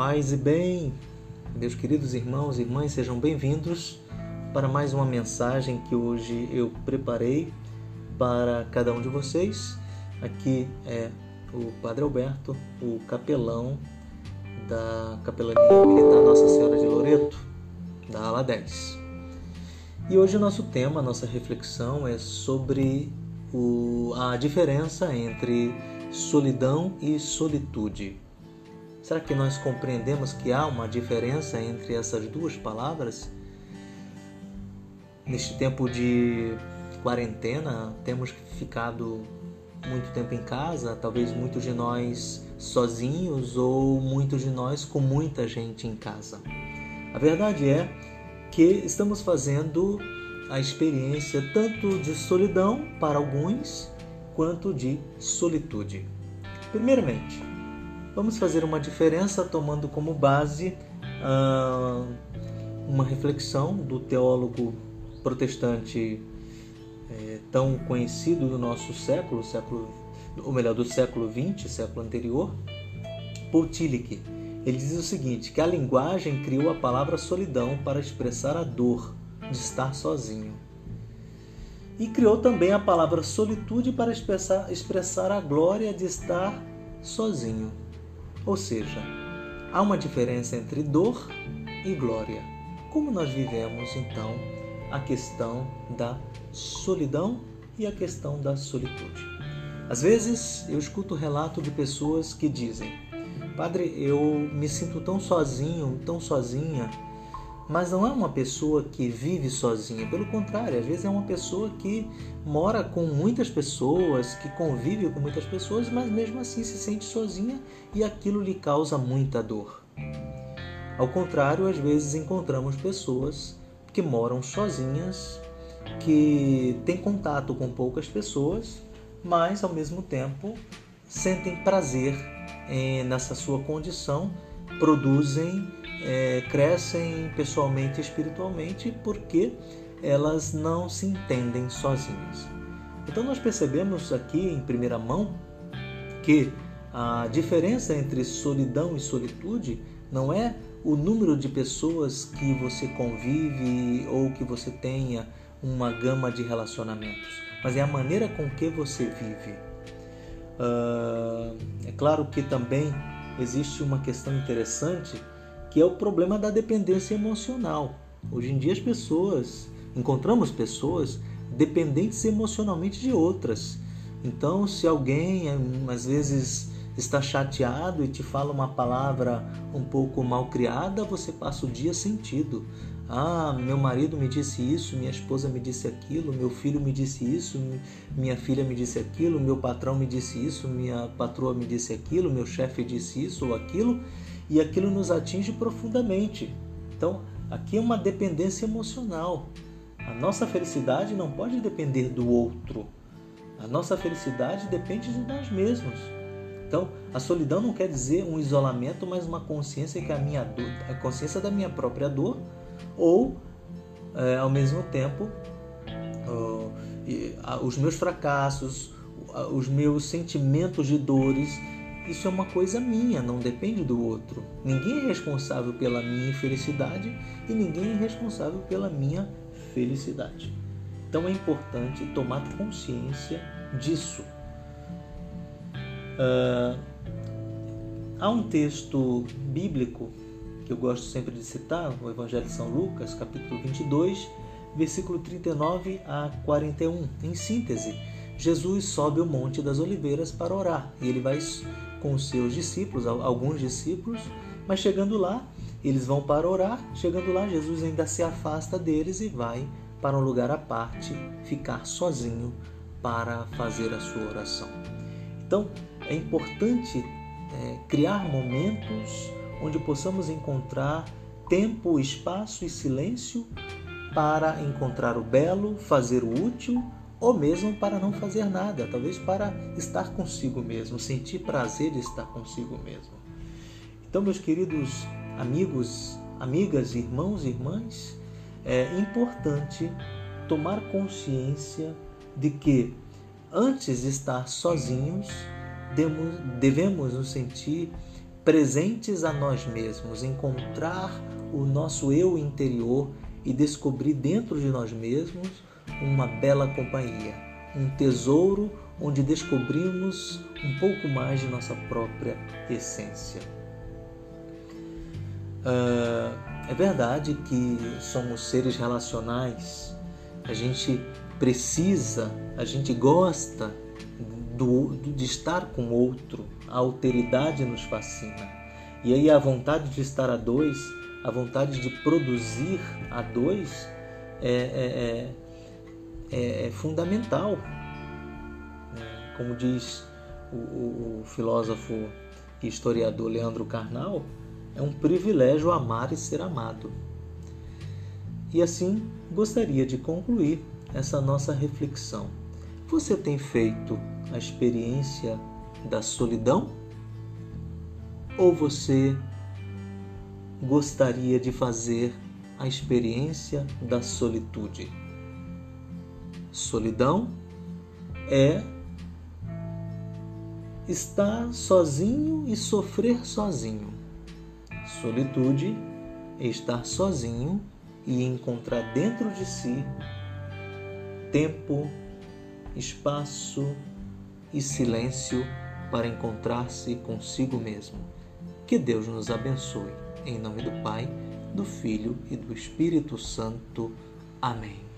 Paz e bem, meus queridos irmãos e irmãs, sejam bem-vindos para mais uma mensagem que hoje eu preparei para cada um de vocês. Aqui é o Padre Alberto, o capelão da Capelania Militar Nossa Senhora de Loreto, da ala 10. E hoje o nosso tema, a nossa reflexão é sobre o, a diferença entre solidão e solitude. Será que nós compreendemos que há uma diferença entre essas duas palavras? Neste tempo de quarentena, temos ficado muito tempo em casa, talvez muitos de nós sozinhos ou muitos de nós com muita gente em casa. A verdade é que estamos fazendo a experiência tanto de solidão para alguns quanto de solitude. Primeiramente, Vamos fazer uma diferença tomando como base uh, uma reflexão do teólogo protestante é, tão conhecido do nosso século, século, ou melhor, do século XX, século anterior, Paul Tillich. Ele diz o seguinte, que a linguagem criou a palavra solidão para expressar a dor de estar sozinho. E criou também a palavra solitude para expressar, expressar a glória de estar sozinho. Ou seja, há uma diferença entre dor e glória. Como nós vivemos então a questão da solidão e a questão da solitude? Às vezes eu escuto relato de pessoas que dizem: Padre, eu me sinto tão sozinho, tão sozinha mas não é uma pessoa que vive sozinha, pelo contrário, às vezes é uma pessoa que mora com muitas pessoas, que convive com muitas pessoas, mas mesmo assim se sente sozinha e aquilo lhe causa muita dor. Ao contrário, às vezes encontramos pessoas que moram sozinhas, que têm contato com poucas pessoas, mas ao mesmo tempo sentem prazer eh, nessa sua condição, produzem é, crescem pessoalmente e espiritualmente porque elas não se entendem sozinhas. Então nós percebemos aqui em primeira mão que a diferença entre solidão e solitude não é o número de pessoas que você convive ou que você tenha uma gama de relacionamentos, mas é a maneira com que você vive. Uh, é claro que também existe uma questão interessante que é o problema da dependência emocional. Hoje em dia as pessoas, encontramos pessoas dependentes emocionalmente de outras. Então, se alguém às vezes está chateado e te fala uma palavra um pouco mal criada, você passa o dia sentido. Ah, meu marido me disse isso, minha esposa me disse aquilo, meu filho me disse isso, minha filha me disse aquilo, meu patrão me disse isso, minha patroa me disse aquilo, meu chefe disse isso ou aquilo, e aquilo nos atinge profundamente. Então, aqui é uma dependência emocional. A nossa felicidade não pode depender do outro. A nossa felicidade depende de nós mesmos. Então, a solidão não quer dizer um isolamento, mas uma consciência que a minha dor, a consciência da minha própria dor, ou é, ao mesmo tempo os meus fracassos, os meus sentimentos de dores isso é uma coisa minha, não depende do outro. Ninguém é responsável pela minha infelicidade e ninguém é responsável pela minha felicidade. Então é importante tomar consciência disso. Uh, há um texto bíblico que eu gosto sempre de citar, o Evangelho de São Lucas, capítulo 22, versículo 39 a 41. Em síntese, Jesus sobe o Monte das Oliveiras para orar e ele vai com os seus discípulos, alguns discípulos, mas chegando lá, eles vão para orar. Chegando lá, Jesus ainda se afasta deles e vai para um lugar à parte, ficar sozinho para fazer a sua oração. Então, é importante é, criar momentos onde possamos encontrar tempo, espaço e silêncio para encontrar o belo, fazer o útil ou mesmo para não fazer nada, talvez para estar consigo mesmo, sentir prazer de estar consigo mesmo. Então, meus queridos amigos, amigas, irmãos e irmãs, é importante tomar consciência de que antes de estar sozinhos, devemos nos sentir presentes a nós mesmos, encontrar o nosso eu interior e descobrir dentro de nós mesmos uma bela companhia, um tesouro onde descobrimos um pouco mais de nossa própria essência. Uh, é verdade que somos seres relacionais, a gente precisa, a gente gosta do, de estar com outro, a alteridade nos fascina. E aí a vontade de estar a dois, a vontade de produzir a dois é, é, é, é, é fundamental. Né? Como diz o, o, o filósofo e historiador Leandro Carnal, é um privilégio amar e ser amado. E assim gostaria de concluir essa nossa reflexão. Você tem feito a experiência da solidão? Ou você gostaria de fazer a experiência da solitude? Solidão é estar sozinho e sofrer sozinho. Solitude é estar sozinho e encontrar dentro de si tempo, espaço e silêncio para encontrar-se consigo mesmo. Que Deus nos abençoe. Em nome do Pai, do Filho e do Espírito Santo. Amém.